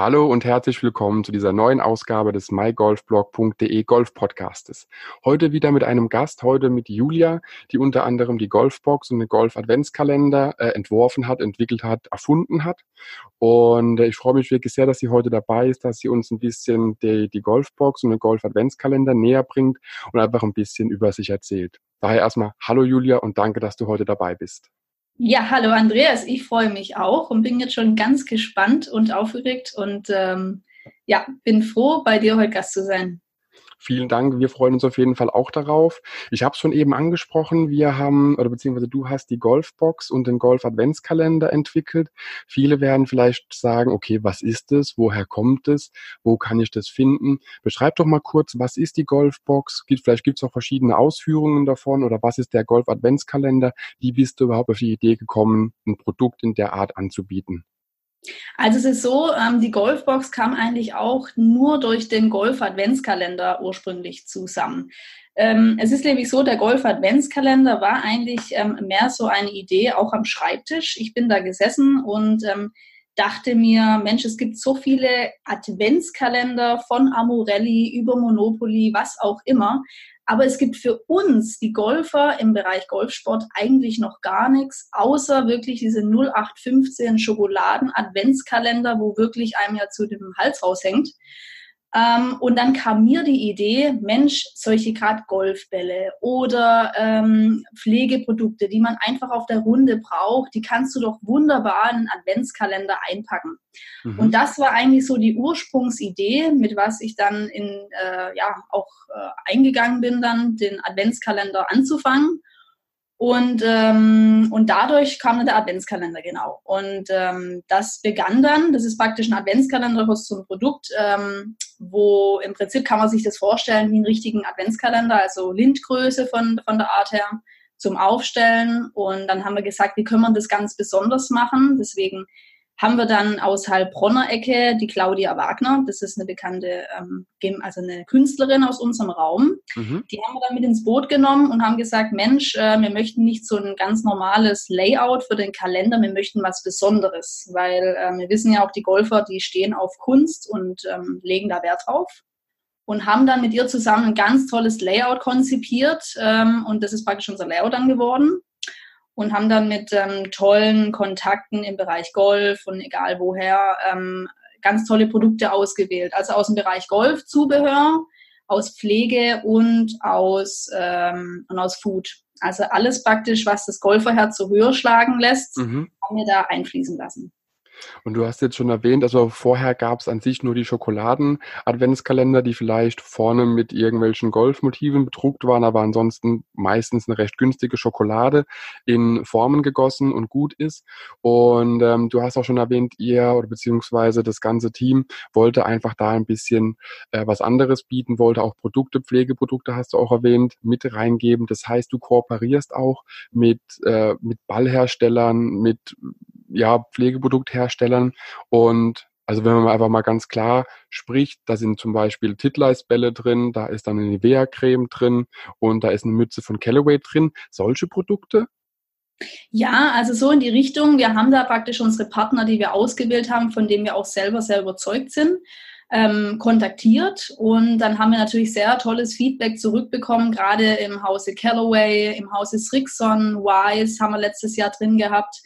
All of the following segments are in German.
Hallo und herzlich willkommen zu dieser neuen Ausgabe des mygolfblog.de Golf Podcastes. Heute wieder mit einem Gast, heute mit Julia, die unter anderem die Golfbox und den Golf Adventskalender äh, entworfen hat, entwickelt hat, erfunden hat. Und äh, ich freue mich wirklich sehr, dass sie heute dabei ist, dass sie uns ein bisschen die, die Golfbox und den Golf Adventskalender näher bringt und einfach ein bisschen über sich erzählt. Daher erstmal Hallo Julia und danke, dass du heute dabei bist. Ja, hallo Andreas, ich freue mich auch und bin jetzt schon ganz gespannt und aufgeregt und ähm, ja, bin froh, bei dir heute Gast zu sein. Vielen Dank. Wir freuen uns auf jeden Fall auch darauf. Ich habe es schon eben angesprochen. Wir haben, oder beziehungsweise du hast die Golfbox und den Golf Adventskalender entwickelt. Viele werden vielleicht sagen, okay, was ist es? Woher kommt es? Wo kann ich das finden? Beschreib doch mal kurz, was ist die Golfbox? Vielleicht gibt es auch verschiedene Ausführungen davon oder was ist der Golf Adventskalender? Wie bist du überhaupt auf die Idee gekommen, ein Produkt in der Art anzubieten? Also es ist so, ähm, die Golfbox kam eigentlich auch nur durch den Golf-Adventskalender ursprünglich zusammen. Ähm, es ist nämlich so, der Golf-Adventskalender war eigentlich ähm, mehr so eine Idee, auch am Schreibtisch. Ich bin da gesessen und dachte mir, Mensch, es gibt so viele Adventskalender von Amorelli über Monopoly, was auch immer. Aber es gibt für uns, die Golfer im Bereich Golfsport, eigentlich noch gar nichts, außer wirklich diese 0815 Schokoladen-Adventskalender, wo wirklich einem ja zu dem Hals raushängt. Ähm, und dann kam mir die Idee, Mensch, solche gerade Golfbälle oder ähm, Pflegeprodukte, die man einfach auf der Runde braucht, die kannst du doch wunderbar in einen Adventskalender einpacken. Mhm. Und das war eigentlich so die Ursprungsidee, mit was ich dann in, äh, ja, auch äh, eingegangen bin, dann den Adventskalender anzufangen. Und, ähm, und dadurch kam dann der Adventskalender, genau. Und ähm, das begann dann, das ist praktisch ein Adventskalender was zum Produkt, ähm, wo im Prinzip kann man sich das vorstellen wie einen richtigen Adventskalender, also Lindgröße von, von der Art her zum Aufstellen. Und dann haben wir gesagt, wie können wir das ganz besonders machen? Deswegen haben wir dann aus Heilbronner Ecke die Claudia Wagner. Das ist eine bekannte, ähm, also eine Künstlerin aus unserem Raum. Mhm. Die haben wir dann mit ins Boot genommen und haben gesagt, Mensch, äh, wir möchten nicht so ein ganz normales Layout für den Kalender, wir möchten was Besonderes, weil äh, wir wissen ja auch, die Golfer, die stehen auf Kunst und ähm, legen da Wert drauf. Und haben dann mit ihr zusammen ein ganz tolles Layout konzipiert. Ähm, und das ist praktisch unser Layout dann geworden und haben dann mit ähm, tollen Kontakten im Bereich Golf und egal woher ähm, ganz tolle Produkte ausgewählt. Also aus dem Bereich Golfzubehör, aus Pflege und aus, ähm, und aus Food. Also alles praktisch, was das Golferherz so höher schlagen lässt, mhm. haben wir da einfließen lassen. Und du hast jetzt schon erwähnt, also vorher gab es an sich nur die Schokoladen-Adventskalender, die vielleicht vorne mit irgendwelchen Golfmotiven bedruckt waren, aber ansonsten meistens eine recht günstige Schokolade in Formen gegossen und gut ist. Und ähm, du hast auch schon erwähnt, ihr oder beziehungsweise das ganze Team wollte einfach da ein bisschen äh, was anderes bieten, wollte auch Produkte, Pflegeprodukte hast du auch erwähnt, mit reingeben. Das heißt, du kooperierst auch mit, äh, mit Ballherstellern, mit ja, Pflegeproduktherstellern. Und also wenn man einfach mal ganz klar spricht, da sind zum Beispiel Titleist-Bälle drin, da ist dann eine Nivea-Creme drin und da ist eine Mütze von Callaway drin. Solche Produkte? Ja, also so in die Richtung. Wir haben da praktisch unsere Partner, die wir ausgewählt haben, von denen wir auch selber sehr überzeugt sind, ähm, kontaktiert. Und dann haben wir natürlich sehr tolles Feedback zurückbekommen, gerade im Hause Callaway, im Hause Srixon, Wise haben wir letztes Jahr drin gehabt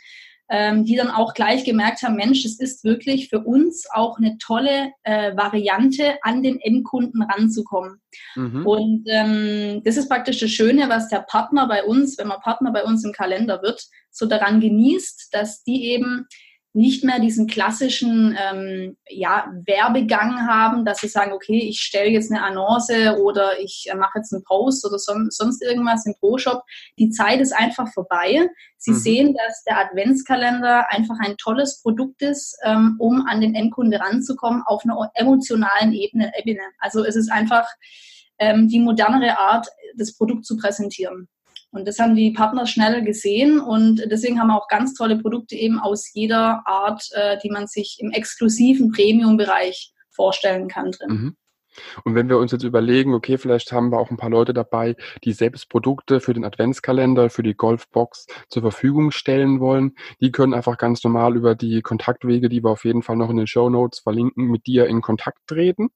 ähm, die dann auch gleich gemerkt haben, Mensch, es ist wirklich für uns auch eine tolle äh, Variante, an den Endkunden ranzukommen. Mhm. Und ähm, das ist praktisch das Schöne, was der Partner bei uns, wenn man Partner bei uns im Kalender wird, so daran genießt, dass die eben nicht mehr diesen klassischen ähm, ja, Werbegang haben, dass sie sagen, okay, ich stelle jetzt eine Annonce oder ich äh, mache jetzt einen Post oder son sonst irgendwas im Pro-Shop. Die Zeit ist einfach vorbei. Sie mhm. sehen, dass der Adventskalender einfach ein tolles Produkt ist, ähm, um an den Endkunde ranzukommen auf einer emotionalen Ebene. Also es ist einfach ähm, die modernere Art, das Produkt zu präsentieren. Und das haben die Partner schnell gesehen und deswegen haben wir auch ganz tolle Produkte eben aus jeder Art, äh, die man sich im exklusiven Premium-Bereich vorstellen kann drin. Mhm. Und wenn wir uns jetzt überlegen, okay, vielleicht haben wir auch ein paar Leute dabei, die selbst Produkte für den Adventskalender, für die Golfbox zur Verfügung stellen wollen, die können einfach ganz normal über die Kontaktwege, die wir auf jeden Fall noch in den Show Notes verlinken, mit dir in Kontakt treten.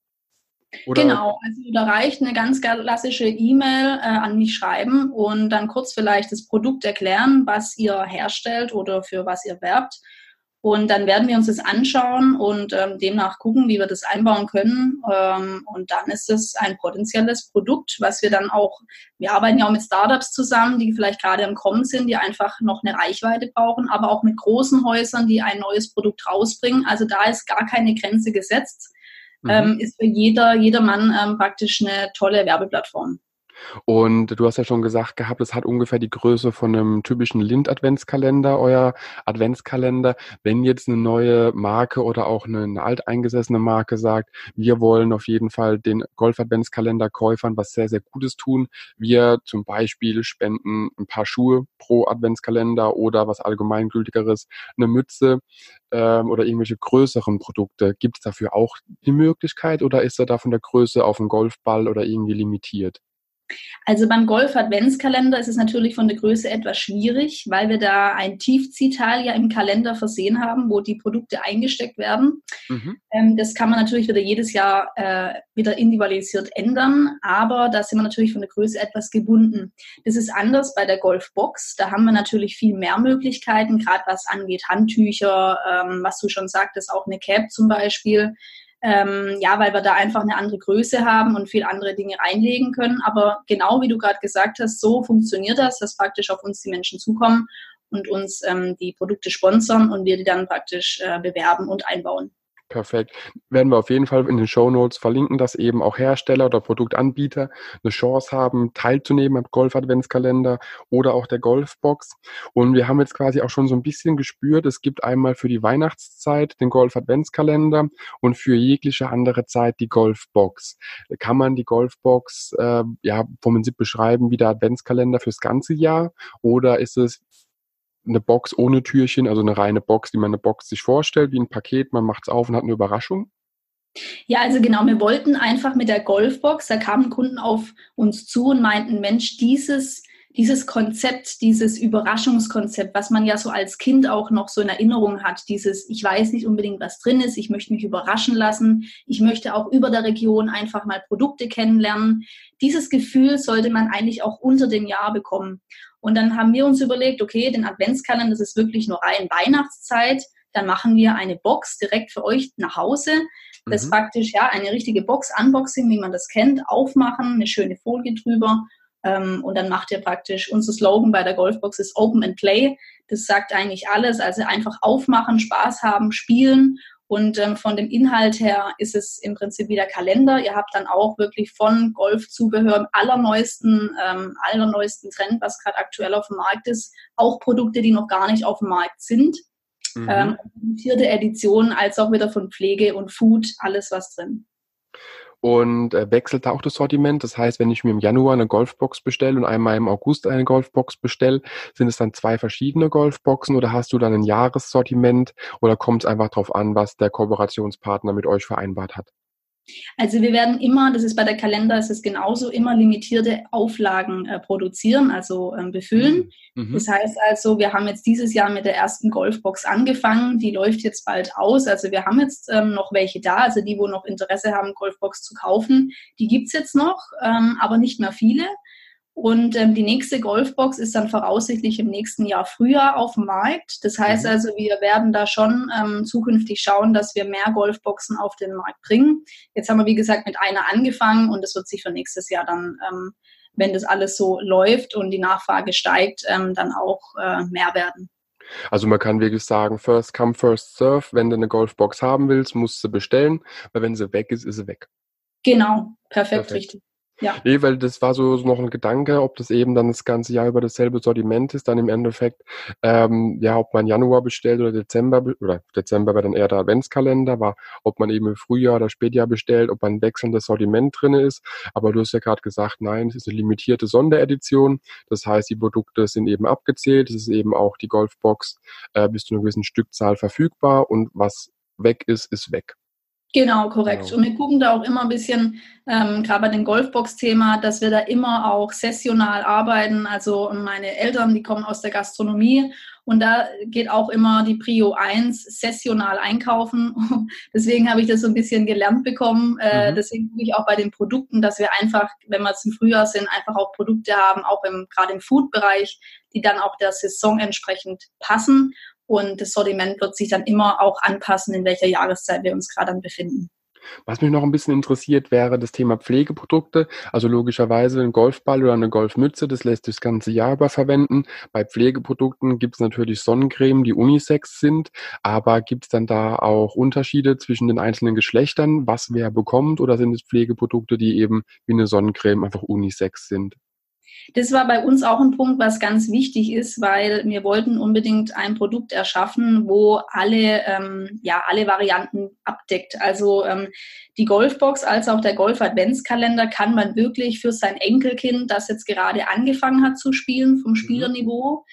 Oder? Genau, also da reicht eine ganz klassische E-Mail äh, an mich schreiben und dann kurz vielleicht das Produkt erklären, was ihr herstellt oder für was ihr werbt. Und dann werden wir uns das anschauen und ähm, demnach gucken, wie wir das einbauen können. Ähm, und dann ist es ein potenzielles Produkt, was wir dann auch, wir arbeiten ja auch mit Startups zusammen, die vielleicht gerade im Kommen sind, die einfach noch eine Reichweite brauchen, aber auch mit großen Häusern, die ein neues Produkt rausbringen. Also da ist gar keine Grenze gesetzt. Mhm. Ähm, ist für jeder, jeder Mann ähm, praktisch eine tolle Werbeplattform. Und du hast ja schon gesagt gehabt, es hat ungefähr die Größe von einem typischen Lind-Adventskalender, euer Adventskalender. Wenn jetzt eine neue Marke oder auch eine, eine alteingesessene Marke sagt, wir wollen auf jeden Fall den Golf-Adventskalender-Käufern was sehr, sehr Gutes tun. Wir zum Beispiel spenden ein paar Schuhe pro Adventskalender oder was allgemeingültigeres, eine Mütze ähm, oder irgendwelche größeren Produkte. Gibt es dafür auch die Möglichkeit oder ist er da von der Größe auf einen Golfball oder irgendwie limitiert? Also beim Golf-Adventskalender ist es natürlich von der Größe etwas schwierig, weil wir da ein Tiefziehteil ja im Kalender versehen haben, wo die Produkte eingesteckt werden. Mhm. Ähm, das kann man natürlich wieder jedes Jahr äh, wieder individualisiert ändern, aber da sind wir natürlich von der Größe etwas gebunden. Das ist anders bei der Golfbox. Da haben wir natürlich viel mehr Möglichkeiten, gerade was angeht Handtücher, ähm, was du schon sagtest, auch eine Cap zum Beispiel. Ähm, ja, weil wir da einfach eine andere Größe haben und viel andere Dinge reinlegen können. Aber genau wie du gerade gesagt hast, so funktioniert das, dass praktisch auf uns die Menschen zukommen und uns ähm, die Produkte sponsern und wir die dann praktisch äh, bewerben und einbauen. Perfekt. Werden wir auf jeden Fall in den Show Notes verlinken, dass eben auch Hersteller oder Produktanbieter eine Chance haben, teilzunehmen am Golf-Adventskalender oder auch der Golfbox. Und wir haben jetzt quasi auch schon so ein bisschen gespürt, es gibt einmal für die Weihnachtszeit den Golf-Adventskalender und für jegliche andere Zeit die Golfbox. Kann man die Golfbox äh, ja vom Prinzip beschreiben wie der Adventskalender fürs ganze Jahr oder ist es eine Box ohne Türchen, also eine reine Box, die man eine Box sich vorstellt, wie ein Paket, man macht es auf und hat eine Überraschung? Ja, also genau, wir wollten einfach mit der Golfbox, da kamen Kunden auf uns zu und meinten, Mensch, dieses, dieses Konzept, dieses Überraschungskonzept, was man ja so als Kind auch noch so in Erinnerung hat, dieses, ich weiß nicht unbedingt, was drin ist, ich möchte mich überraschen lassen, ich möchte auch über der Region einfach mal Produkte kennenlernen. Dieses Gefühl sollte man eigentlich auch unter dem Jahr bekommen. Und dann haben wir uns überlegt, okay, den Adventskalender, das ist wirklich nur rein Weihnachtszeit. Dann machen wir eine Box direkt für euch nach Hause. Das mhm. praktisch, ja, eine richtige Box, Unboxing, wie man das kennt, aufmachen, eine schöne Folie drüber. Ähm, und dann macht ihr praktisch, unser Slogan bei der Golfbox ist Open and Play. Das sagt eigentlich alles. Also einfach aufmachen, Spaß haben, spielen und ähm, von dem Inhalt her ist es im Prinzip wieder Kalender. Ihr habt dann auch wirklich von Golfzubehör allerneuesten, ähm, allerneuesten Trend, was gerade aktuell auf dem Markt ist, auch Produkte, die noch gar nicht auf dem Markt sind. Mhm. Ähm, vierte Edition, als auch wieder von Pflege und Food, alles was drin und äh, wechselt auch das Sortiment. Das heißt, wenn ich mir im Januar eine Golfbox bestelle und einmal im August eine Golfbox bestelle, sind es dann zwei verschiedene Golfboxen oder hast du dann ein Jahressortiment oder kommt es einfach darauf an, was der Kooperationspartner mit euch vereinbart hat? Also wir werden immer, das ist bei der Kalender, ist es genauso, immer limitierte Auflagen äh, produzieren, also ähm, befüllen. Mhm. mhm. Das heißt also, wir haben jetzt dieses Jahr mit der ersten Golfbox angefangen, die läuft jetzt bald aus. Also wir haben jetzt ähm, noch welche da, also die, wo noch Interesse haben, Golfbox zu kaufen, die gibt es jetzt noch, ähm, aber nicht mehr viele. Und ähm, die nächste Golfbox ist dann voraussichtlich im nächsten Jahr Frühjahr auf dem Markt. Das heißt mhm. also, wir werden da schon ähm, zukünftig schauen, dass wir mehr Golfboxen auf den Markt bringen. Jetzt haben wir, wie gesagt, mit einer angefangen und es wird sich für nächstes Jahr dann, ähm, wenn das alles so läuft und die Nachfrage steigt, ähm, dann auch äh, mehr werden. Also man kann wirklich sagen, first come, first serve. Wenn du eine Golfbox haben willst, musst du bestellen, weil wenn sie weg ist, ist sie weg. Genau, perfekt, perfekt. richtig. Ja. Nee, weil das war so, so noch ein Gedanke, ob das eben dann das ganze Jahr über dasselbe Sortiment ist, dann im Endeffekt, ähm, ja, ob man Januar bestellt oder Dezember, oder Dezember wäre dann eher der Adventskalender, war, ob man eben im Frühjahr oder Spätjahr bestellt, ob ein wechselndes Sortiment drin ist. Aber du hast ja gerade gesagt, nein, es ist eine limitierte Sonderedition. Das heißt, die Produkte sind eben abgezählt. Es ist eben auch die Golfbox äh, bis zu einer gewissen Stückzahl verfügbar und was weg ist, ist weg. Genau, korrekt. Genau. Und wir gucken da auch immer ein bisschen, ähm, gerade bei dem Golfbox-Thema, dass wir da immer auch sessional arbeiten. Also meine Eltern, die kommen aus der Gastronomie und da geht auch immer die Prio 1 sessional einkaufen. deswegen habe ich das so ein bisschen gelernt bekommen. Äh, mhm. Deswegen gucke ich auch bei den Produkten, dass wir einfach, wenn wir im Frühjahr sind, einfach auch Produkte haben, auch im, gerade im Food-Bereich, die dann auch der Saison entsprechend passen und das Sortiment wird sich dann immer auch anpassen, in welcher Jahreszeit wir uns gerade befinden. Was mich noch ein bisschen interessiert, wäre das Thema Pflegeprodukte. Also logischerweise ein Golfball oder eine Golfmütze, das lässt sich das ganze Jahr über verwenden. Bei Pflegeprodukten gibt es natürlich Sonnencreme, die Unisex sind, aber gibt es dann da auch Unterschiede zwischen den einzelnen Geschlechtern, was wer bekommt, oder sind es Pflegeprodukte, die eben wie eine Sonnencreme einfach Unisex sind? Das war bei uns auch ein Punkt, was ganz wichtig ist, weil wir wollten unbedingt ein Produkt erschaffen, wo alle, ähm, ja, alle Varianten abdeckt. Also ähm, die Golfbox als auch der Golf-Adventskalender kann man wirklich für sein Enkelkind, das jetzt gerade angefangen hat zu spielen, vom mhm. Spielerniveau,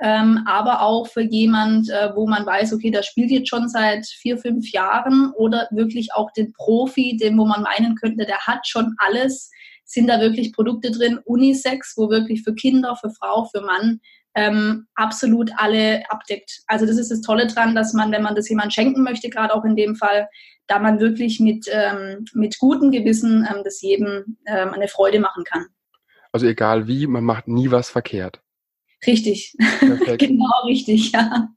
ähm, aber auch für jemand, äh, wo man weiß, okay, der spielt jetzt schon seit vier, fünf Jahren oder wirklich auch den Profi, den wo man meinen könnte, der hat schon alles sind da wirklich Produkte drin, Unisex, wo wirklich für Kinder, für Frau, für Mann ähm, absolut alle abdeckt. Also das ist das Tolle dran, dass man, wenn man das jemand schenken möchte, gerade auch in dem Fall, da man wirklich mit, ähm, mit gutem Gewissen ähm, das jedem ähm, eine Freude machen kann. Also egal wie, man macht nie was verkehrt. Richtig. genau richtig, ja.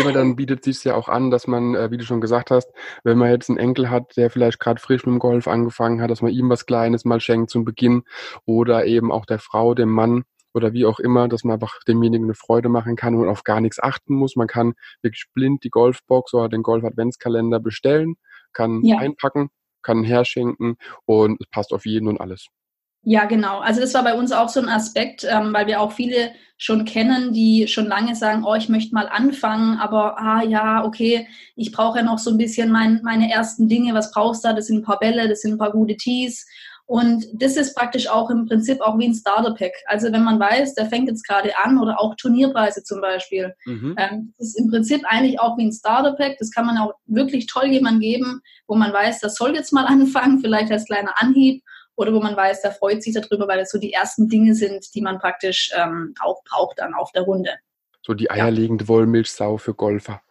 Aber dann bietet sich ja auch an, dass man, äh, wie du schon gesagt hast, wenn man jetzt einen Enkel hat, der vielleicht gerade frisch mit dem Golf angefangen hat, dass man ihm was Kleines mal schenkt zum Beginn oder eben auch der Frau, dem Mann oder wie auch immer, dass man einfach demjenigen eine Freude machen kann und auf gar nichts achten muss. Man kann wirklich blind die Golfbox oder den Golf-Adventskalender bestellen, kann ja. einpacken, kann herschenken und es passt auf jeden und alles. Ja, genau. Also das war bei uns auch so ein Aspekt, ähm, weil wir auch viele schon kennen, die schon lange sagen, oh, ich möchte mal anfangen, aber ah ja, okay, ich brauche ja noch so ein bisschen mein, meine ersten Dinge. Was brauchst du da? Das sind ein paar Bälle, das sind ein paar gute Tees. Und das ist praktisch auch im Prinzip auch wie ein Starter-Pack. Also wenn man weiß, der fängt jetzt gerade an oder auch Turnierpreise zum Beispiel. Mhm. Ähm, das ist im Prinzip eigentlich auch wie ein Starter-Pack. Das kann man auch wirklich toll jemandem geben, wo man weiß, das soll jetzt mal anfangen, vielleicht als kleiner Anhieb oder wo man weiß, der freut sich darüber, weil es so die ersten Dinge sind, die man praktisch ähm, auch braucht dann auf der Runde. So die eierlegende ja. Wollmilchsau für Golfer.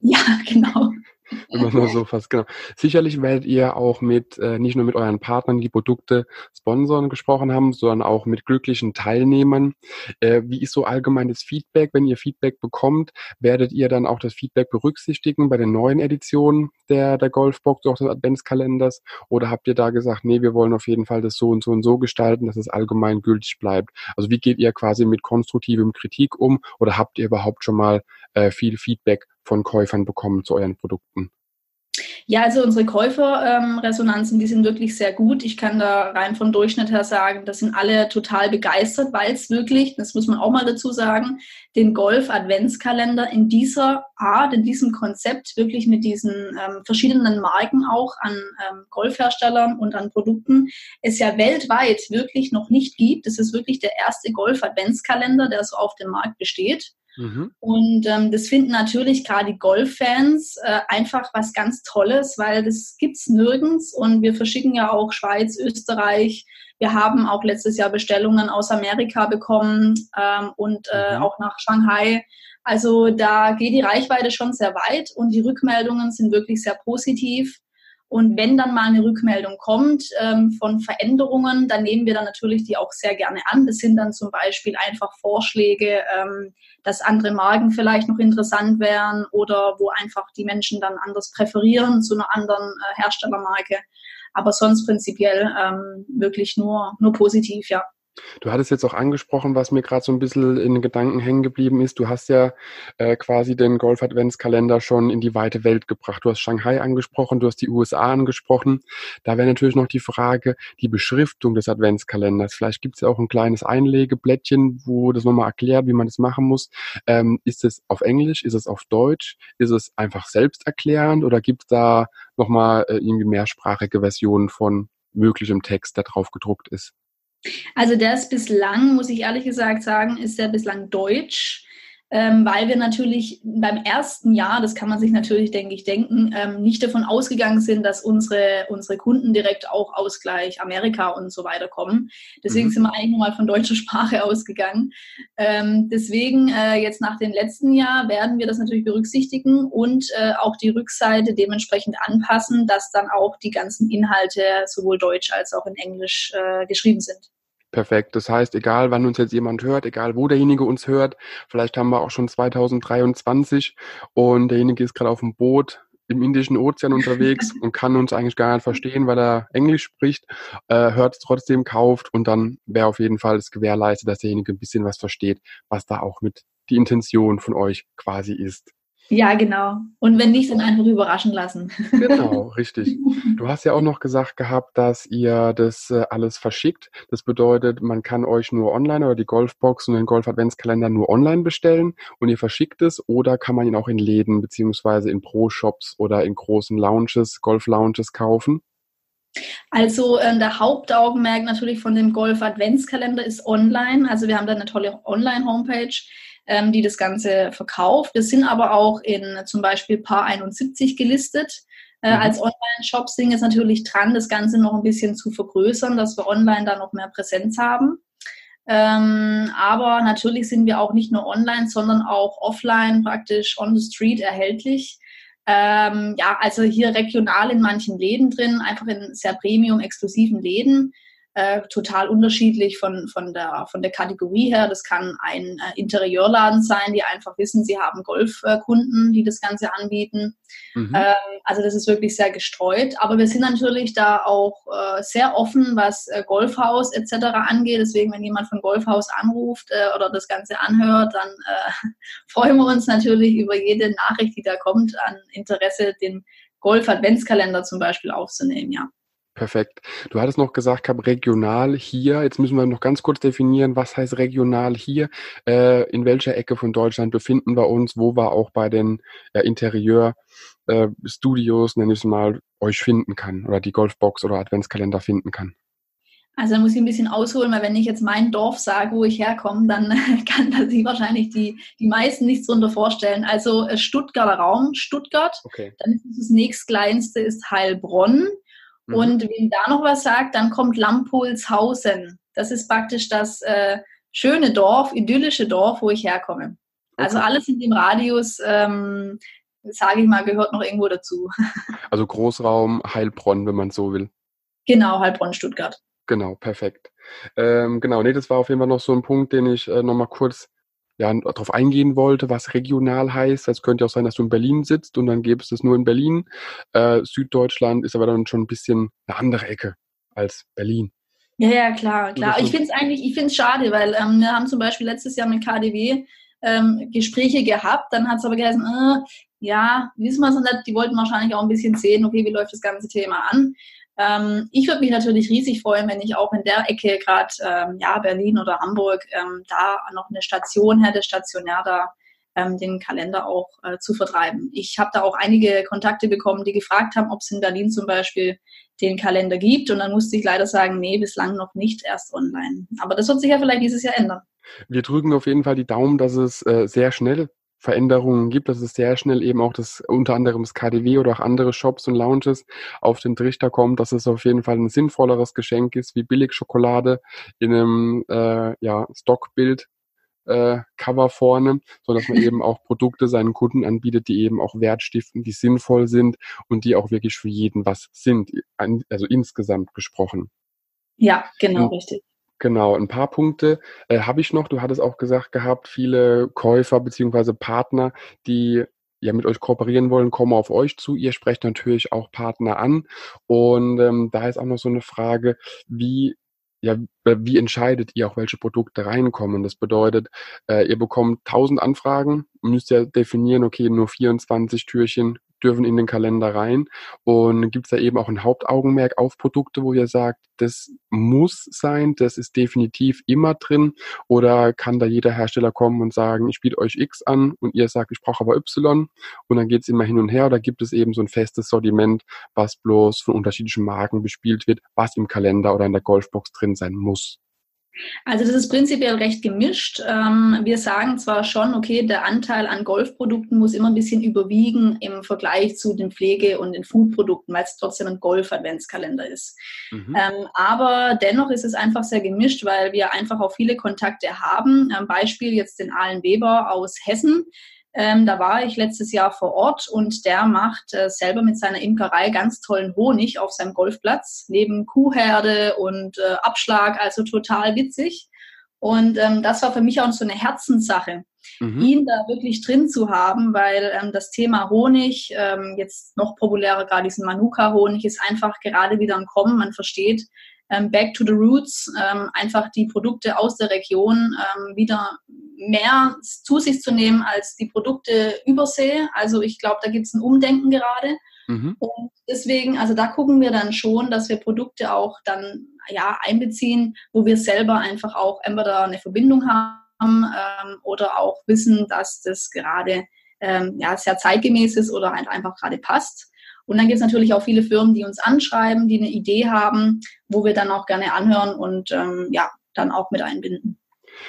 Ja, genau. Immer nur so fast, genau. Sicherlich werdet ihr auch mit, äh, nicht nur mit euren Partnern, die Produkte sponsoren gesprochen haben, sondern auch mit glücklichen Teilnehmern. Äh, wie ist so allgemein das Feedback? Wenn ihr Feedback bekommt, werdet ihr dann auch das Feedback berücksichtigen bei den neuen Editionen der, der Golfbox, auch des Adventskalenders? Oder habt ihr da gesagt, nee, wir wollen auf jeden Fall das so und so und so gestalten, dass es allgemein gültig bleibt? Also wie geht ihr quasi mit konstruktivem Kritik um? Oder habt ihr überhaupt schon mal äh, viel Feedback von Käufern bekommen zu euren Produkten? Ja, also unsere Käuferresonanzen, ähm, die sind wirklich sehr gut. Ich kann da rein vom Durchschnitt her sagen, das sind alle total begeistert, weil es wirklich, das muss man auch mal dazu sagen, den Golf-Adventskalender in dieser Art, in diesem Konzept, wirklich mit diesen ähm, verschiedenen Marken auch an ähm, Golfherstellern und an Produkten, es ja weltweit wirklich noch nicht gibt. Es ist wirklich der erste Golf-Adventskalender, der so auf dem Markt besteht. Mhm. Und ähm, das finden natürlich gerade die Golffans äh, einfach was ganz Tolles, weil das gibt es nirgends und wir verschicken ja auch Schweiz, Österreich. Wir haben auch letztes Jahr Bestellungen aus Amerika bekommen ähm, und äh, mhm. auch nach Shanghai. Also da geht die Reichweite schon sehr weit und die Rückmeldungen sind wirklich sehr positiv. Und wenn dann mal eine Rückmeldung kommt ähm, von Veränderungen, dann nehmen wir dann natürlich die auch sehr gerne an. Das sind dann zum Beispiel einfach Vorschläge, ähm, dass andere Marken vielleicht noch interessant wären oder wo einfach die Menschen dann anders präferieren zu einer anderen äh, Herstellermarke. Aber sonst prinzipiell ähm, wirklich nur, nur positiv, ja. Du hattest jetzt auch angesprochen, was mir gerade so ein bisschen in den Gedanken hängen geblieben ist. Du hast ja äh, quasi den Golf-Adventskalender schon in die weite Welt gebracht. Du hast Shanghai angesprochen, du hast die USA angesprochen. Da wäre natürlich noch die Frage, die Beschriftung des Adventskalenders. Vielleicht gibt es ja auch ein kleines Einlegeblättchen, wo das nochmal erklärt, wie man das machen muss. Ähm, ist es auf Englisch? Ist es auf Deutsch? Ist es einfach selbsterklärend oder gibt es da nochmal äh, irgendwie mehrsprachige Versionen von möglichem Text, der drauf gedruckt ist? Also der ist bislang, muss ich ehrlich gesagt sagen, ist der bislang deutsch. ähm, weil wir natürlich beim ersten Jahr, das kann man sich natürlich, denke ich, denken, ähm, nicht davon ausgegangen sind, dass unsere, unsere Kunden direkt auch aus gleich Amerika und so weiter kommen. Deswegen mhm. sind wir eigentlich nur mal von deutscher Sprache ausgegangen. Ähm, deswegen äh, jetzt nach dem letzten Jahr werden wir das natürlich berücksichtigen und äh, auch die Rückseite dementsprechend anpassen, dass dann auch die ganzen Inhalte sowohl deutsch als auch in Englisch äh, geschrieben sind. Perfekt. Das heißt, egal wann uns jetzt jemand hört, egal wo derjenige uns hört, vielleicht haben wir auch schon 2023 und derjenige ist gerade auf dem Boot im Indischen Ozean unterwegs und kann uns eigentlich gar nicht verstehen, weil er Englisch spricht, äh, hört es trotzdem, kauft und dann wäre auf jeden Fall es gewährleistet, dass derjenige ein bisschen was versteht, was da auch mit die Intention von euch quasi ist. Ja, genau. Und wenn nicht, dann einfach überraschen lassen. Genau, richtig. Du hast ja auch noch gesagt gehabt, dass ihr das äh, alles verschickt. Das bedeutet, man kann euch nur online oder die Golfbox und den Golf Adventskalender nur online bestellen und ihr verschickt es oder kann man ihn auch in Läden beziehungsweise in Pro-Shops oder in großen Lounges, Golf-Lounges kaufen? Also äh, der Hauptaugenmerk natürlich von dem Golf Adventskalender ist online. Also wir haben da eine tolle Online-Homepage ähm, die das Ganze verkauft. Wir sind aber auch in zum Beispiel Paar 71 gelistet. Äh, mhm. Als Online-Shop sind jetzt natürlich dran, das Ganze noch ein bisschen zu vergrößern, dass wir online da noch mehr Präsenz haben. Ähm, aber natürlich sind wir auch nicht nur online, sondern auch offline praktisch on the street erhältlich. Ähm, ja, also hier regional in manchen Läden drin, einfach in sehr premium-exklusiven Läden äh, total unterschiedlich von, von, der, von der Kategorie her. Das kann ein äh, Interieurladen sein, die einfach wissen, sie haben Golfkunden, die das Ganze anbieten. Mhm. Ähm, also das ist wirklich sehr gestreut. Aber wir sind natürlich da auch äh, sehr offen, was äh, Golfhaus etc. angeht. Deswegen, wenn jemand von Golfhaus anruft äh, oder das Ganze anhört, dann äh, freuen wir uns natürlich über jede Nachricht, die da kommt, an Interesse, den Golf-Adventskalender zum Beispiel aufzunehmen, ja. Perfekt. Du hattest noch gesagt, hab regional hier. Jetzt müssen wir noch ganz kurz definieren, was heißt regional hier? Äh, in welcher Ecke von Deutschland befinden wir uns? Wo wir auch bei den äh, Interieur-Studios, äh, nenne ich es mal, euch finden kann oder die Golfbox oder Adventskalender finden kann? Also da muss ich ein bisschen ausholen, weil wenn ich jetzt mein Dorf sage, wo ich herkomme, dann kann da sich wahrscheinlich die, die meisten nichts drunter vorstellen. Also äh, Stuttgarter Raum, Stuttgart. Okay. Dann ist das nächstkleinste ist Heilbronn. Mhm. Und wem da noch was sagt, dann kommt Lampolshausen. Das ist praktisch das äh, schöne Dorf, idyllische Dorf, wo ich herkomme. Also okay. alles in dem Radius, ähm, sage ich mal, gehört noch irgendwo dazu. Also Großraum Heilbronn, wenn man so will. Genau, Heilbronn, Stuttgart. Genau, perfekt. Ähm, genau, nee, das war auf jeden Fall noch so ein Punkt, den ich äh, nochmal kurz ja, darauf eingehen wollte, was regional heißt. Es könnte auch sein, dass du in Berlin sitzt und dann gäbe es das nur in Berlin. Äh, Süddeutschland ist aber dann schon ein bisschen eine andere Ecke als Berlin. Ja, ja, klar, klar. Ich finde es eigentlich, ich finde es schade, weil ähm, wir haben zum Beispiel letztes Jahr mit KDW ähm, Gespräche gehabt, dann hat es aber geheißen, äh, ja, wissen wir es nicht, die wollten wahrscheinlich auch ein bisschen sehen, okay, wie läuft das ganze Thema an. Ähm, ich würde mich natürlich riesig freuen, wenn ich auch in der Ecke, gerade ähm, ja, Berlin oder Hamburg, ähm, da noch eine Station hätte, stationär da ähm, den Kalender auch äh, zu vertreiben. Ich habe da auch einige Kontakte bekommen, die gefragt haben, ob es in Berlin zum Beispiel den Kalender gibt. Und dann musste ich leider sagen, nee, bislang noch nicht erst online. Aber das wird sich ja vielleicht dieses Jahr ändern. Wir drücken auf jeden Fall die Daumen, dass es äh, sehr schnell Veränderungen gibt, dass es sehr schnell eben auch das unter anderem das KDW oder auch andere Shops und Lounges auf den Trichter kommt, dass es auf jeden Fall ein sinnvolleres Geschenk ist wie Billigschokolade in einem äh, ja, Stockbild äh, Cover vorne, so dass man eben auch Produkte seinen Kunden anbietet, die eben auch Wert stiften, die sinnvoll sind und die auch wirklich für jeden was sind, also insgesamt gesprochen. Ja, genau, und, richtig. Genau, ein paar Punkte äh, habe ich noch. Du hattest auch gesagt gehabt, viele Käufer beziehungsweise Partner, die ja mit euch kooperieren wollen, kommen auf euch zu. Ihr sprecht natürlich auch Partner an. Und ähm, da ist auch noch so eine Frage, wie ja, wie entscheidet ihr auch, welche Produkte reinkommen? Das bedeutet, äh, ihr bekommt 1000 Anfragen, müsst ja definieren, okay, nur 24 Türchen dürfen in den Kalender rein. Und gibt es da eben auch ein Hauptaugenmerk auf Produkte, wo ihr sagt, das muss sein, das ist definitiv immer drin? Oder kann da jeder Hersteller kommen und sagen, ich biete euch X an und ihr sagt, ich brauche aber Y und dann geht es immer hin und her? Oder gibt es eben so ein festes Sortiment, was bloß von unterschiedlichen Marken bespielt wird, was im Kalender oder in der Golfbox drin sein muss? Also das ist prinzipiell recht gemischt. Ähm, wir sagen zwar schon, okay, der Anteil an Golfprodukten muss immer ein bisschen überwiegen im Vergleich zu den Pflege- und den Foodprodukten, weil es trotzdem ein Golf-Adventskalender ist. Mhm. Ähm, aber dennoch ist es einfach sehr gemischt, weil wir einfach auch viele Kontakte haben. Beispiel jetzt den Alan Weber aus Hessen. Ähm, da war ich letztes Jahr vor Ort und der macht äh, selber mit seiner Imkerei ganz tollen Honig auf seinem Golfplatz, neben Kuhherde und äh, Abschlag, also total witzig. Und ähm, das war für mich auch so eine Herzenssache, mhm. ihn da wirklich drin zu haben, weil ähm, das Thema Honig, ähm, jetzt noch populärer, gerade diesen Manuka-Honig, ist einfach gerade wieder am Kommen. Man versteht, ähm, Back to the Roots, ähm, einfach die Produkte aus der Region ähm, wieder mehr zu sich zu nehmen als die Produkte übersee. Also ich glaube, da gibt es ein Umdenken gerade. Mhm. Und deswegen, also da gucken wir dann schon, dass wir Produkte auch dann ja einbeziehen, wo wir selber einfach auch entweder eine Verbindung haben ähm, oder auch wissen, dass das gerade ähm, ja, sehr zeitgemäß ist oder halt einfach gerade passt. Und dann gibt es natürlich auch viele Firmen, die uns anschreiben, die eine Idee haben, wo wir dann auch gerne anhören und ähm, ja, dann auch mit einbinden.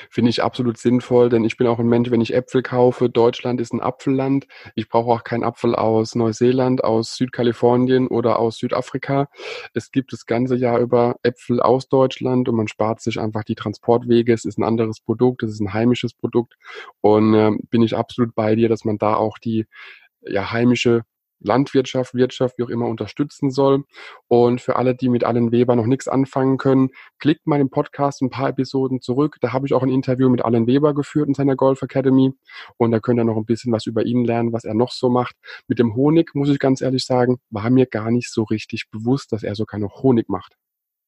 Finde ich absolut sinnvoll, denn ich bin auch ein Mensch, wenn ich Äpfel kaufe, Deutschland ist ein Apfelland. Ich brauche auch keinen Apfel aus Neuseeland, aus Südkalifornien oder aus Südafrika. Es gibt das ganze Jahr über Äpfel aus Deutschland und man spart sich einfach die Transportwege. Es ist ein anderes Produkt, es ist ein heimisches Produkt und äh, bin ich absolut bei dir, dass man da auch die ja, heimische Landwirtschaft, Wirtschaft, wie auch immer unterstützen soll. Und für alle, die mit Allen Weber noch nichts anfangen können, klickt mal im Podcast ein paar Episoden zurück. Da habe ich auch ein Interview mit Allen Weber geführt in seiner Golf Academy. Und da könnt ihr noch ein bisschen was über ihn lernen, was er noch so macht. Mit dem Honig, muss ich ganz ehrlich sagen, war mir gar nicht so richtig bewusst, dass er sogar noch Honig macht.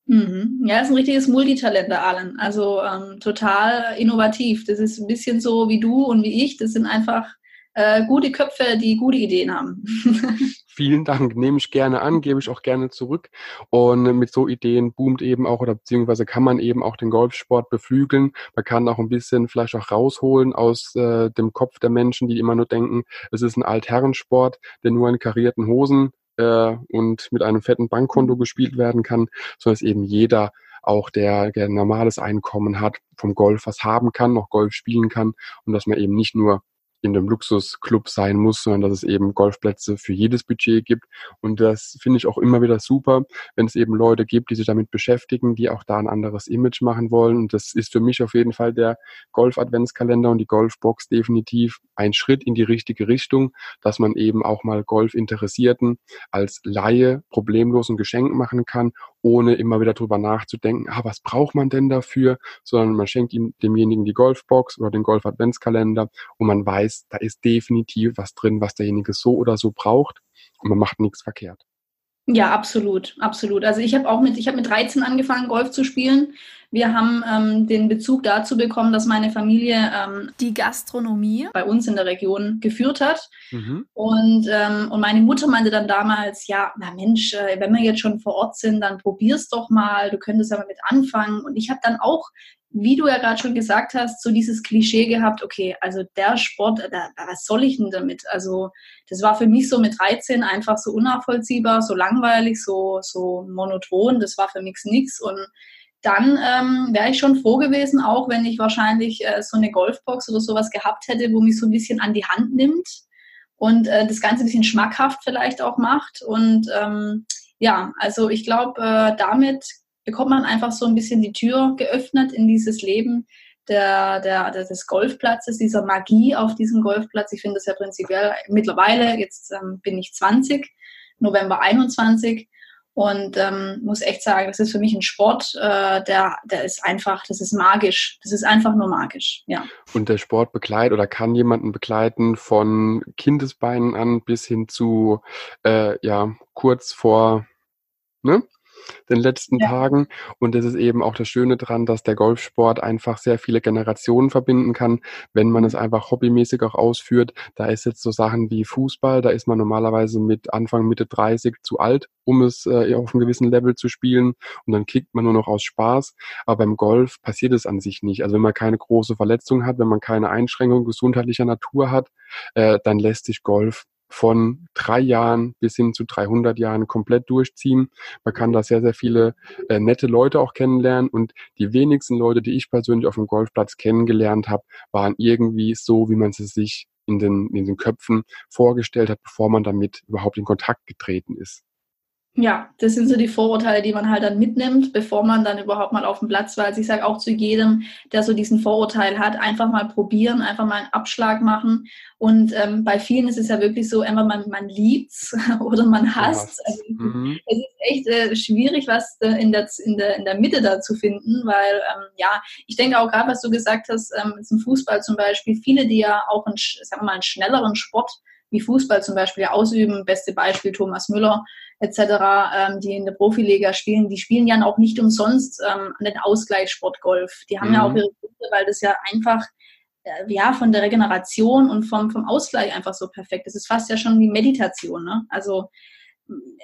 Mhm. Ja, ist ein richtiges Multitalent, der Allen. Also ähm, total innovativ. Das ist ein bisschen so wie du und wie ich. Das sind einfach äh, gute Köpfe, die gute Ideen haben. Vielen Dank, nehme ich gerne an, gebe ich auch gerne zurück. Und mit so Ideen boomt eben auch oder beziehungsweise kann man eben auch den Golfsport beflügeln. Man kann auch ein bisschen vielleicht auch rausholen aus äh, dem Kopf der Menschen, die immer nur denken, es ist ein Altherrensport, der nur in karierten Hosen äh, und mit einem fetten Bankkonto mhm. gespielt werden kann, sondern es eben jeder auch der, der ein normales Einkommen hat, vom Golf was haben kann, noch Golf spielen kann und dass man eben nicht nur in dem Luxusclub sein muss, sondern dass es eben Golfplätze für jedes Budget gibt. Und das finde ich auch immer wieder super, wenn es eben Leute gibt, die sich damit beschäftigen, die auch da ein anderes Image machen wollen. Und das ist für mich auf jeden Fall der Golf-Adventskalender und die Golfbox definitiv ein Schritt in die richtige Richtung, dass man eben auch mal Golfinteressierten als Laie problemlos ein Geschenk machen kann, ohne immer wieder drüber nachzudenken, ah, was braucht man denn dafür, sondern man schenkt ihm demjenigen die Golfbox oder den Golf-Adventskalender und man weiß, da ist definitiv was drin, was derjenige so oder so braucht und man macht nichts verkehrt. Ja, absolut, absolut. Also ich habe auch mit, ich habe mit 13 angefangen, Golf zu spielen. Wir haben ähm, den Bezug dazu bekommen, dass meine Familie ähm, die Gastronomie bei uns in der Region geführt hat. Mhm. Und, ähm, und meine Mutter meinte dann damals, ja, na Mensch, äh, wenn wir jetzt schon vor Ort sind, dann probier's doch mal, du könntest ja mal mit anfangen. Und ich habe dann auch wie du ja gerade schon gesagt hast, so dieses Klischee gehabt, okay, also der Sport, da, was soll ich denn damit? Also das war für mich so mit 13 einfach so unnachvollziehbar, so langweilig, so, so monoton, das war für mich nichts und dann ähm, wäre ich schon froh gewesen, auch wenn ich wahrscheinlich äh, so eine Golfbox oder sowas gehabt hätte, wo mich so ein bisschen an die Hand nimmt und äh, das Ganze ein bisschen schmackhaft vielleicht auch macht. Und ähm, ja, also ich glaube, äh, damit bekommt man einfach so ein bisschen die Tür geöffnet in dieses Leben der, der, des Golfplatzes, dieser Magie auf diesem Golfplatz. Ich finde das ja prinzipiell mittlerweile, jetzt ähm, bin ich 20, November 21 und ähm, muss echt sagen, das ist für mich ein Sport, äh, der, der ist einfach, das ist magisch. Das ist einfach nur magisch, ja. Und der Sport begleitet oder kann jemanden begleiten von Kindesbeinen an bis hin zu, äh, ja, kurz vor, ne? Den letzten ja. Tagen. Und das ist eben auch das Schöne dran, dass der Golfsport einfach sehr viele Generationen verbinden kann, wenn man es mhm. einfach hobbymäßig auch ausführt. Da ist jetzt so Sachen wie Fußball, da ist man normalerweise mit Anfang, Mitte 30 zu alt, um es äh, auf einem gewissen Level zu spielen. Und dann kickt man nur noch aus Spaß. Aber beim Golf passiert es an sich nicht. Also wenn man keine große Verletzung hat, wenn man keine Einschränkung gesundheitlicher Natur hat, äh, dann lässt sich Golf von drei Jahren bis hin zu 300 Jahren komplett durchziehen. Man kann da sehr, sehr viele äh, nette Leute auch kennenlernen und die wenigsten Leute, die ich persönlich auf dem Golfplatz kennengelernt habe, waren irgendwie so, wie man sie sich in den, in den Köpfen vorgestellt hat, bevor man damit überhaupt in Kontakt getreten ist. Ja, das sind so die Vorurteile, die man halt dann mitnimmt, bevor man dann überhaupt mal auf dem Platz war. Also ich sage auch zu jedem, der so diesen Vorurteil hat, einfach mal probieren, einfach mal einen Abschlag machen. Und ähm, bei vielen ist es ja wirklich so, entweder man, man liebt's oder man hasst. Also, mhm. Es ist echt äh, schwierig, was äh, in, der, in, der, in der Mitte da zu finden, weil ähm, ja, ich denke auch gerade, was du gesagt hast, ähm, zum Fußball zum Beispiel, viele, die ja auch einen, sagen wir mal, einen schnelleren Sport wie Fußball zum Beispiel ausüben, beste Beispiel Thomas Müller, etc., ähm, die in der Profiliga spielen, die spielen ja auch nicht umsonst ähm, an den Ausgleichssport Golf. Die haben mhm. ja auch ihre Gründe, weil das ja einfach äh, ja von der Regeneration und vom, vom Ausgleich einfach so perfekt ist. Es ist fast ja schon wie Meditation. Ne? Also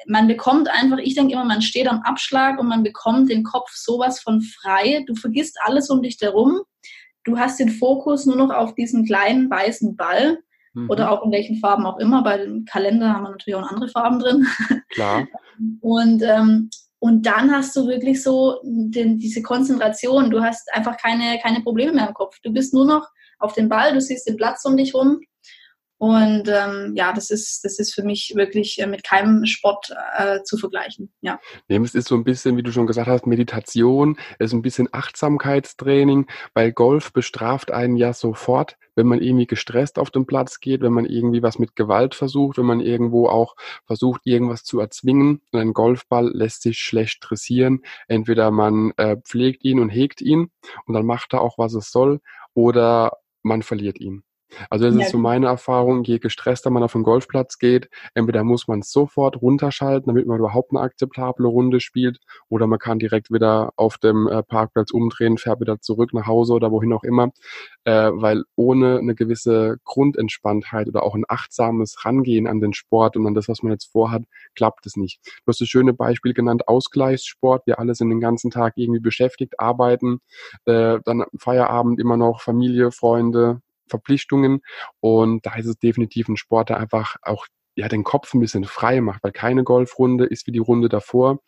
man bekommt einfach, ich denke immer, man steht am Abschlag und man bekommt den Kopf sowas von frei. Du vergisst alles um dich herum. Du hast den Fokus nur noch auf diesen kleinen weißen Ball mhm. oder auch in welchen Farben auch immer. Bei dem Kalender haben wir natürlich auch andere Farben drin. Klar. Und, ähm, und dann hast du wirklich so den, diese Konzentration. Du hast einfach keine, keine Probleme mehr im Kopf. Du bist nur noch auf dem Ball, du siehst den Platz um dich rum und ähm, ja, das ist, das ist für mich wirklich äh, mit keinem Sport äh, zu vergleichen. Ja. Nee, es ist so ein bisschen, wie du schon gesagt hast, Meditation, es ist ein bisschen Achtsamkeitstraining, weil Golf bestraft einen ja sofort, wenn man irgendwie gestresst auf den Platz geht, wenn man irgendwie was mit Gewalt versucht, wenn man irgendwo auch versucht, irgendwas zu erzwingen. Und ein Golfball lässt sich schlecht dressieren. Entweder man äh, pflegt ihn und hegt ihn und dann macht er auch, was es soll, oder man verliert ihn. Also das ja. ist so meine Erfahrung, je gestresster man auf den Golfplatz geht, entweder muss man sofort runterschalten, damit man überhaupt eine akzeptable Runde spielt, oder man kann direkt wieder auf dem äh, Parkplatz umdrehen, fährt wieder zurück nach Hause oder wohin auch immer, äh, weil ohne eine gewisse Grundentspanntheit oder auch ein achtsames Rangehen an den Sport und an das, was man jetzt vorhat, klappt es nicht. Du hast das schöne Beispiel genannt, Ausgleichssport, wir alle sind den ganzen Tag irgendwie beschäftigt, arbeiten, äh, dann Feierabend immer noch Familie, Freunde, Verpflichtungen. Und da ist es definitiv ein Sport, der einfach auch ja, den Kopf ein bisschen frei macht, weil keine Golfrunde ist wie die Runde davor.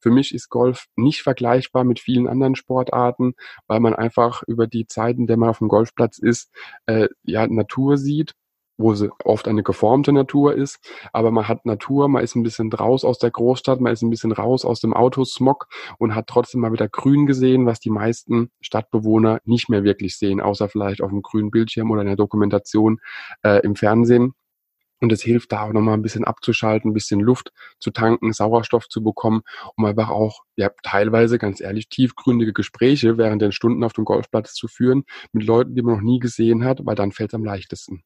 Für mich ist Golf nicht vergleichbar mit vielen anderen Sportarten, weil man einfach über die Zeiten, der man auf dem Golfplatz ist, äh, ja Natur sieht wo sie oft eine geformte Natur ist, aber man hat Natur, man ist ein bisschen raus aus der Großstadt, man ist ein bisschen raus aus dem Autosmog und hat trotzdem mal wieder Grün gesehen, was die meisten Stadtbewohner nicht mehr wirklich sehen, außer vielleicht auf dem grünen Bildschirm oder in der Dokumentation äh, im Fernsehen. Und es hilft da auch nochmal ein bisschen abzuschalten, ein bisschen Luft zu tanken, Sauerstoff zu bekommen, um einfach auch, ja, teilweise ganz ehrlich, tiefgründige Gespräche während den Stunden auf dem Golfplatz zu führen mit Leuten, die man noch nie gesehen hat, weil dann fällt es am leichtesten.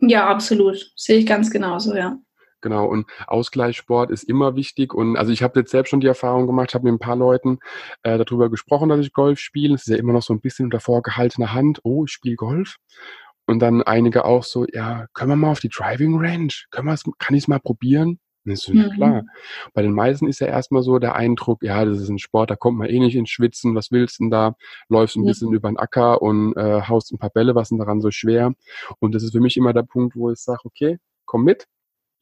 Ja, absolut. Sehe ich ganz genauso, ja. Genau, und Ausgleichssport ist immer wichtig. Und also ich habe jetzt selbst schon die Erfahrung gemacht, habe mit ein paar Leuten äh, darüber gesprochen, dass ich Golf spiele. Es ist ja immer noch so ein bisschen unter vorgehaltener Hand, oh, ich spiele Golf. Und dann einige auch so, ja, können wir mal auf die Driving Range? Können kann ich es mal probieren? Das ist mhm. klar. Bei den meisten ist ja erstmal so der Eindruck, ja, das ist ein Sport, da kommt man eh nicht ins Schwitzen, was willst du denn da? Läufst ein ja. bisschen über den Acker und äh, haust ein paar Bälle, was ist denn daran so schwer? Und das ist für mich immer der Punkt, wo ich sage, okay, komm mit,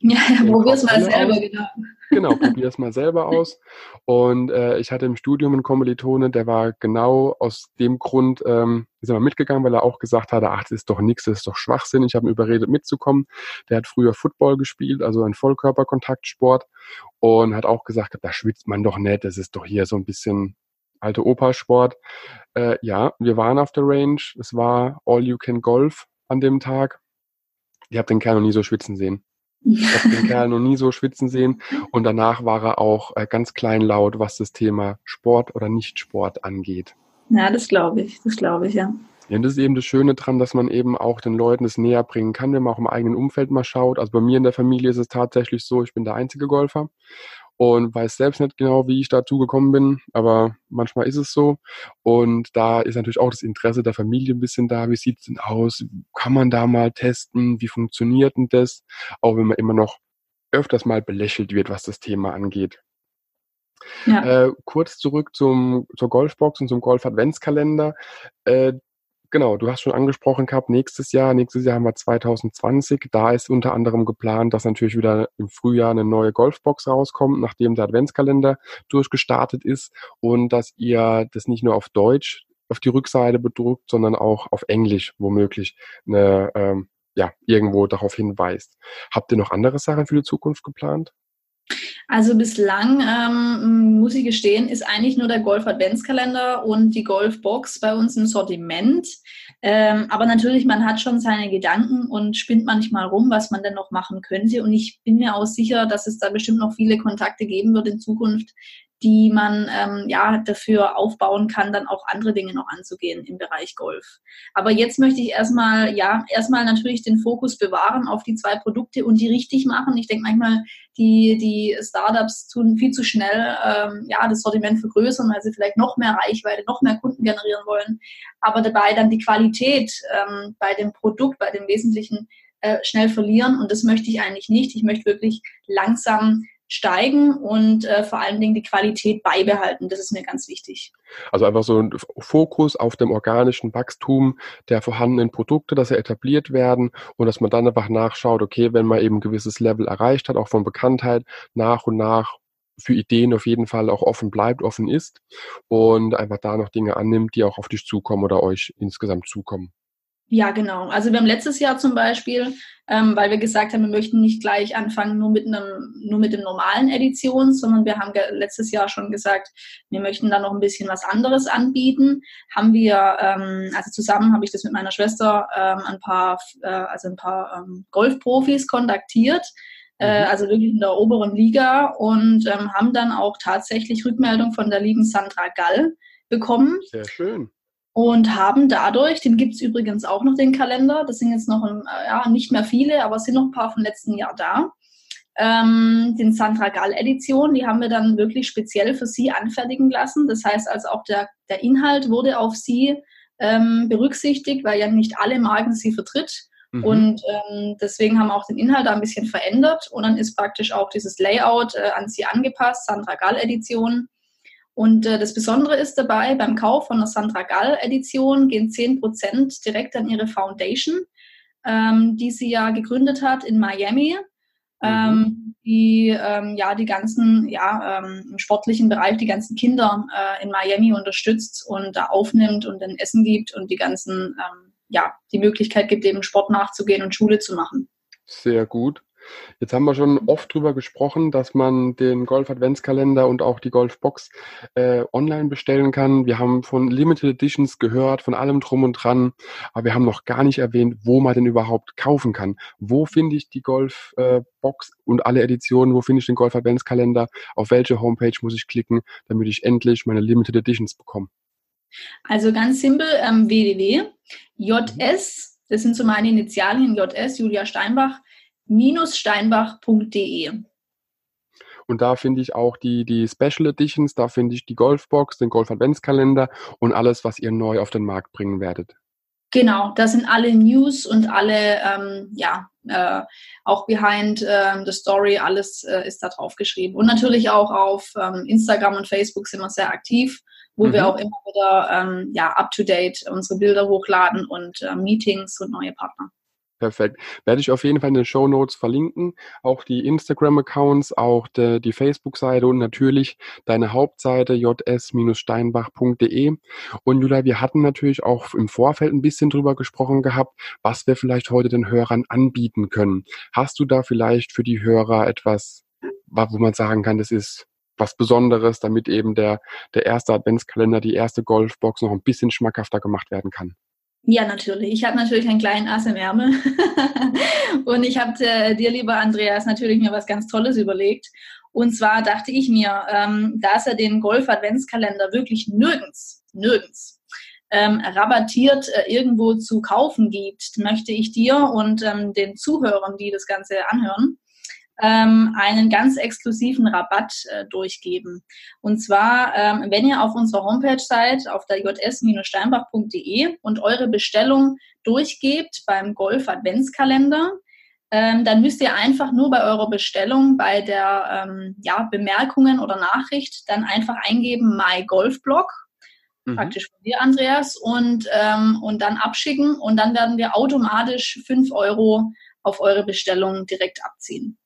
ja, ja probier's mal selber, aus. genau. Genau, probier's mal selber aus. Und äh, ich hatte im Studium einen Kommilitone, der war genau aus dem Grund, ähm, ist er mitgegangen, weil er auch gesagt hatte, ach, das ist doch nichts, das ist doch Schwachsinn. Ich habe ihn überredet mitzukommen. Der hat früher Football gespielt, also ein Vollkörperkontaktsport und hat auch gesagt, da schwitzt man doch nicht, das ist doch hier so ein bisschen alte Opa-Sport. Äh, ja, wir waren auf der Range, es war All-You-Can-Golf an dem Tag. Ich habe den Kerl noch nie so schwitzen sehen. Ich habe den Kerl noch nie so schwitzen sehen. Und danach war er auch äh, ganz kleinlaut, was das Thema Sport oder Nicht-Sport angeht. Ja, das glaube ich. Das glaube ich, ja. Ja, und das ist eben das Schöne dran, dass man eben auch den Leuten es näher bringen kann, wenn man auch im eigenen Umfeld mal schaut. Also bei mir in der Familie ist es tatsächlich so, ich bin der einzige Golfer und weiß selbst nicht genau, wie ich dazu gekommen bin, aber manchmal ist es so. Und da ist natürlich auch das Interesse der Familie ein bisschen da. Wie sieht es denn aus? Kann man da mal testen? Wie funktioniert denn das? Auch wenn man immer noch öfters mal belächelt wird, was das Thema angeht. Ja. Äh, kurz zurück zum, zur Golfbox und zum Golf-Adventskalender. Äh, Genau, du hast schon angesprochen gehabt, nächstes Jahr, nächstes Jahr haben wir 2020, da ist unter anderem geplant, dass natürlich wieder im Frühjahr eine neue Golfbox rauskommt, nachdem der Adventskalender durchgestartet ist und dass ihr das nicht nur auf Deutsch auf die Rückseite bedruckt, sondern auch auf Englisch womöglich eine, ähm, ja, irgendwo darauf hinweist. Habt ihr noch andere Sachen für die Zukunft geplant? Also bislang, ähm, muss ich gestehen, ist eigentlich nur der Golf-Adventskalender und die Golf-Box bei uns im Sortiment. Ähm, aber natürlich, man hat schon seine Gedanken und spinnt manchmal rum, was man denn noch machen könnte. Und ich bin mir auch sicher, dass es da bestimmt noch viele Kontakte geben wird in Zukunft, die man ähm, ja dafür aufbauen kann, dann auch andere Dinge noch anzugehen im Bereich Golf. Aber jetzt möchte ich erstmal, ja, erstmal natürlich den Fokus bewahren auf die zwei Produkte und die richtig machen. Ich denke manchmal, die, die Startups tun viel zu schnell ähm, ja, das Sortiment vergrößern, weil sie vielleicht noch mehr Reichweite, noch mehr Kunden generieren wollen, aber dabei dann die Qualität ähm, bei dem Produkt, bei dem Wesentlichen äh, schnell verlieren. Und das möchte ich eigentlich nicht. Ich möchte wirklich langsam steigen und äh, vor allen Dingen die Qualität beibehalten. Das ist mir ganz wichtig. Also einfach so ein Fokus auf dem organischen Wachstum der vorhandenen Produkte, dass sie etabliert werden und dass man dann einfach nachschaut, okay, wenn man eben ein gewisses Level erreicht hat, auch von Bekanntheit, nach und nach für Ideen auf jeden Fall auch offen bleibt, offen ist und einfach da noch Dinge annimmt, die auch auf dich zukommen oder euch insgesamt zukommen. Ja, genau. Also wir haben letztes Jahr zum Beispiel, ähm, weil wir gesagt haben, wir möchten nicht gleich anfangen nur mit einem, nur mit dem normalen Edition, sondern wir haben letztes Jahr schon gesagt, wir möchten da noch ein bisschen was anderes anbieten. Haben wir, ähm, also zusammen habe ich das mit meiner Schwester ähm, ein paar, äh, also ein paar ähm, Golfprofis kontaktiert, äh, mhm. also wirklich in der oberen Liga und ähm, haben dann auch tatsächlich Rückmeldung von der lieben Sandra Gall bekommen. Sehr schön und haben dadurch, den gibt's übrigens auch noch den Kalender, das sind jetzt noch ein, ja, nicht mehr viele, aber es sind noch ein paar vom letzten Jahr da. Ähm, den Sandra Gall Edition, die haben wir dann wirklich speziell für sie anfertigen lassen. Das heißt also auch der, der Inhalt wurde auf sie ähm, berücksichtigt, weil ja nicht alle Marken sie vertritt. Mhm. Und ähm, deswegen haben wir auch den Inhalt da ein bisschen verändert und dann ist praktisch auch dieses Layout äh, an sie angepasst, Sandra Gall Edition. Und äh, das Besondere ist dabei, beim Kauf von der Sandra Gall Edition gehen 10% direkt an ihre Foundation, ähm, die sie ja gegründet hat in Miami. Mhm. Ähm, die ähm, ja die ganzen ja ähm, im sportlichen Bereich die ganzen Kinder äh, in Miami unterstützt und da aufnimmt und dann Essen gibt und die ganzen ähm, ja die Möglichkeit gibt eben Sport nachzugehen und Schule zu machen. Sehr gut. Jetzt haben wir schon oft drüber gesprochen, dass man den Golf Adventskalender und auch die Golfbox äh, online bestellen kann. Wir haben von Limited Editions gehört, von allem drum und dran, aber wir haben noch gar nicht erwähnt, wo man denn überhaupt kaufen kann. Wo finde ich die Golfbox äh, und alle Editionen? Wo finde ich den Golf Adventskalender? Auf welche Homepage muss ich klicken, damit ich endlich meine Limited Editions bekomme? Also ganz simpel, ähm, www. JS, das sind so meine Initialien, JS, Julia Steinbach, steinbach.de. Und da finde ich auch die, die Special Editions, da finde ich die Golfbox, den Golf Adventskalender und alles, was ihr neu auf den Markt bringen werdet. Genau, da sind alle News und alle, ähm, ja, äh, auch behind äh, the story, alles äh, ist da drauf geschrieben. Und natürlich auch auf ähm, Instagram und Facebook sind wir sehr aktiv, wo mhm. wir auch immer wieder, ähm, ja, up to date unsere Bilder hochladen und äh, Meetings und neue Partner. Perfekt. Werde ich auf jeden Fall in den Show Notes verlinken. Auch die Instagram-Accounts, auch de, die Facebook-Seite und natürlich deine Hauptseite js-steinbach.de. Und Julia, wir hatten natürlich auch im Vorfeld ein bisschen drüber gesprochen gehabt, was wir vielleicht heute den Hörern anbieten können. Hast du da vielleicht für die Hörer etwas, wo man sagen kann, das ist was Besonderes, damit eben der, der erste Adventskalender, die erste Golfbox noch ein bisschen schmackhafter gemacht werden kann? Ja, natürlich. Ich habe natürlich einen kleinen Ass im Ärmel. und ich habe äh, dir, lieber Andreas, natürlich mir was ganz Tolles überlegt. Und zwar dachte ich mir, ähm, dass er den Golf-Adventskalender wirklich nirgends, nirgends ähm, rabattiert äh, irgendwo zu kaufen gibt, möchte ich dir und ähm, den Zuhörern, die das Ganze anhören, ähm, einen ganz exklusiven Rabatt äh, durchgeben. Und zwar, ähm, wenn ihr auf unserer Homepage seid, auf der js-steinbach.de und eure Bestellung durchgebt beim Golf Adventskalender, ähm, dann müsst ihr einfach nur bei eurer Bestellung bei der ähm, ja, Bemerkungen oder Nachricht dann einfach eingeben My Golf Blog mhm. praktisch von dir, Andreas, und, ähm, und dann abschicken und dann werden wir automatisch 5 Euro auf eure Bestellung direkt abziehen.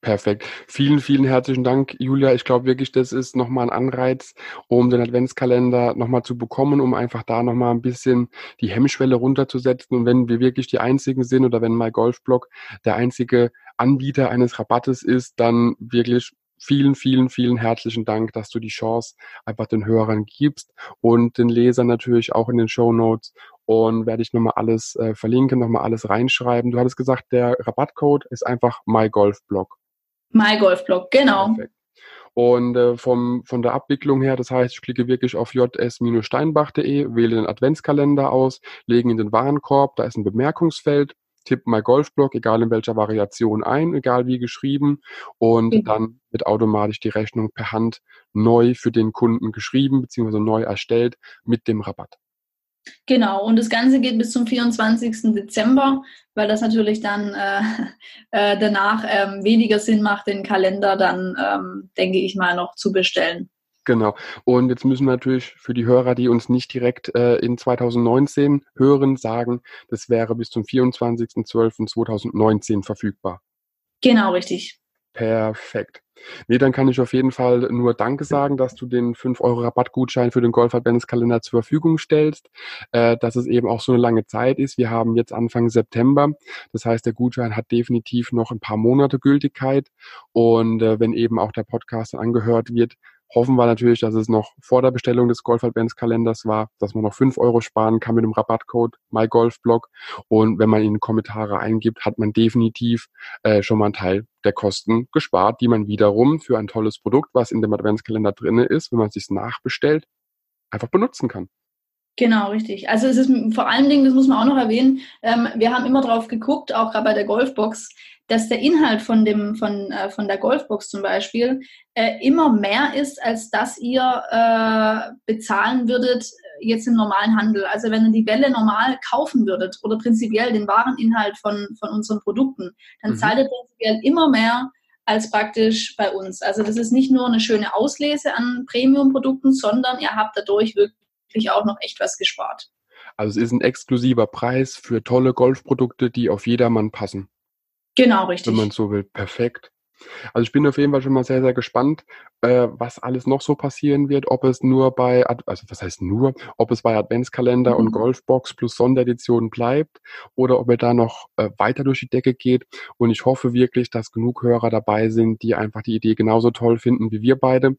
Perfekt. Vielen, vielen herzlichen Dank, Julia. Ich glaube wirklich, das ist nochmal ein Anreiz, um den Adventskalender nochmal zu bekommen, um einfach da nochmal ein bisschen die Hemmschwelle runterzusetzen. Und wenn wir wirklich die Einzigen sind oder wenn mein Golfblog der einzige Anbieter eines Rabattes ist, dann wirklich vielen, vielen, vielen herzlichen Dank, dass du die Chance einfach den Hörern gibst und den Lesern natürlich auch in den Show Notes und werde ich nochmal alles äh, verlinken, nochmal alles reinschreiben. Du hattest gesagt, der Rabattcode ist einfach MyGolfBlog. MyGolfBlog, genau. Perfekt. Und äh, vom, von der Abwicklung her, das heißt, ich klicke wirklich auf js-steinbach.de, wähle den Adventskalender aus, lege in den Warenkorb, da ist ein Bemerkungsfeld, tippe mein Golfblock, egal in welcher Variation ein, egal wie geschrieben, und mhm. dann wird automatisch die Rechnung per Hand neu für den Kunden geschrieben, beziehungsweise neu erstellt mit dem Rabatt. Genau, und das Ganze geht bis zum 24. Dezember, weil das natürlich dann äh, äh, danach ähm, weniger Sinn macht, den Kalender dann, ähm, denke ich mal, noch zu bestellen. Genau. Und jetzt müssen wir natürlich für die Hörer, die uns nicht direkt äh, in 2019 hören, sagen, das wäre bis zum 24.12.2019 verfügbar. Genau, richtig. Perfekt. Nee, dann kann ich auf jeden Fall nur Danke sagen, dass du den 5 Euro Rabattgutschein für den Golf Adventskalender zur Verfügung stellst, äh, dass es eben auch so eine lange Zeit ist. Wir haben jetzt Anfang September. Das heißt, der Gutschein hat definitiv noch ein paar Monate Gültigkeit. Und äh, wenn eben auch der Podcast angehört wird, hoffen wir natürlich, dass es noch vor der Bestellung des Golf Adventskalenders war, dass man noch fünf Euro sparen kann mit dem Rabattcode MyGolfBlog. Und wenn man in Kommentare eingibt, hat man definitiv äh, schon mal einen Teil der Kosten gespart, die man wiederum für ein tolles Produkt, was in dem Adventskalender drinne ist, wenn man es sich nachbestellt, einfach benutzen kann. Genau, richtig. Also es ist vor allen Dingen, das muss man auch noch erwähnen, ähm, wir haben immer drauf geguckt, auch gerade bei der Golfbox, dass der Inhalt von, dem, von, äh, von der Golfbox zum Beispiel äh, immer mehr ist, als dass ihr äh, bezahlen würdet äh, jetzt im normalen Handel. Also wenn ihr die Bälle normal kaufen würdet oder prinzipiell den Wareninhalt von, von unseren Produkten, dann mhm. zahlt ihr prinzipiell immer mehr als praktisch bei uns. Also das ist nicht nur eine schöne Auslese an Premium-Produkten, sondern ihr habt dadurch wirklich wirklich auch noch echt was gespart. Also es ist ein exklusiver Preis für tolle Golfprodukte, die auf jedermann passen. Genau, richtig. Wenn man so will. Perfekt. Also ich bin auf jeden Fall schon mal sehr, sehr gespannt, äh, was alles noch so passieren wird, ob es nur bei, also was heißt nur, ob es bei Adventskalender mhm. und Golfbox plus Sonderedition bleibt oder ob er da noch äh, weiter durch die Decke geht. Und ich hoffe wirklich, dass genug Hörer dabei sind, die einfach die Idee genauso toll finden wie wir beide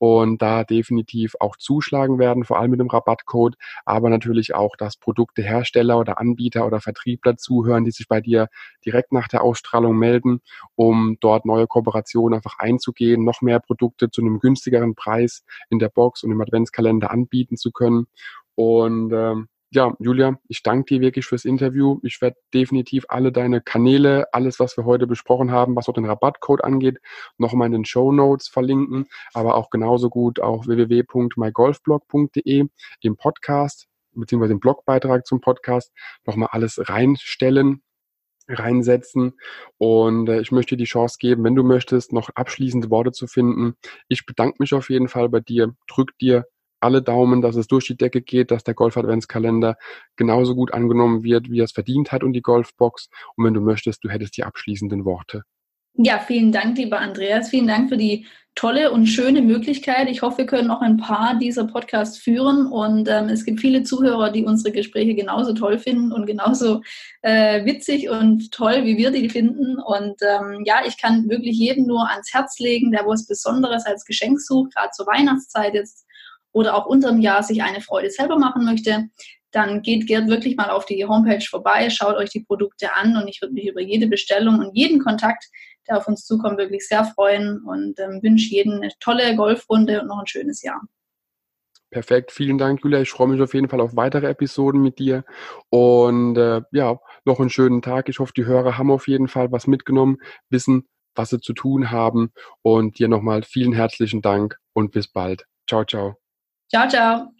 und da definitiv auch zuschlagen werden, vor allem mit dem Rabattcode, aber natürlich auch, dass Produkte Hersteller oder Anbieter oder Vertriebler zuhören, die sich bei dir direkt nach der Ausstrahlung melden, um dort neue Kooperationen einfach einzugehen, noch mehr Produkte zu einem günstigeren Preis in der Box und im Adventskalender anbieten zu können. Und ähm, ja, Julia, ich danke dir wirklich fürs Interview. Ich werde definitiv alle deine Kanäle, alles, was wir heute besprochen haben, was auch den Rabattcode angeht, nochmal in den Show Notes verlinken, aber auch genauso gut auf www.mygolfblog.de im Podcast beziehungsweise im Blogbeitrag zum Podcast nochmal alles reinstellen, reinsetzen. Und äh, ich möchte dir die Chance geben, wenn du möchtest, noch abschließende Worte zu finden. Ich bedanke mich auf jeden Fall bei dir, drück dir alle Daumen, dass es durch die Decke geht, dass der Golf-Adventskalender genauso gut angenommen wird, wie er es verdient hat und die Golfbox. Und wenn du möchtest, du hättest die abschließenden Worte. Ja, vielen Dank, lieber Andreas. Vielen Dank für die tolle und schöne Möglichkeit. Ich hoffe, wir können noch ein paar dieser Podcasts führen und ähm, es gibt viele Zuhörer, die unsere Gespräche genauso toll finden und genauso äh, witzig und toll, wie wir die finden. Und ähm, ja, ich kann wirklich jedem nur ans Herz legen, der was Besonderes als Geschenk sucht, gerade zur Weihnachtszeit jetzt oder auch unterm Jahr sich eine Freude selber machen möchte, dann geht Gerd wirklich mal auf die Homepage vorbei, schaut euch die Produkte an und ich würde mich über jede Bestellung und jeden Kontakt, der auf uns zukommt, wirklich sehr freuen und ähm, wünsche jedem eine tolle Golfrunde und noch ein schönes Jahr. Perfekt, vielen Dank, Julia. Ich freue mich auf jeden Fall auf weitere Episoden mit dir. Und äh, ja, noch einen schönen Tag. Ich hoffe, die Hörer haben auf jeden Fall was mitgenommen, wissen, was sie zu tun haben. Und dir nochmal vielen herzlichen Dank und bis bald. Ciao, ciao. Ciao, ciao.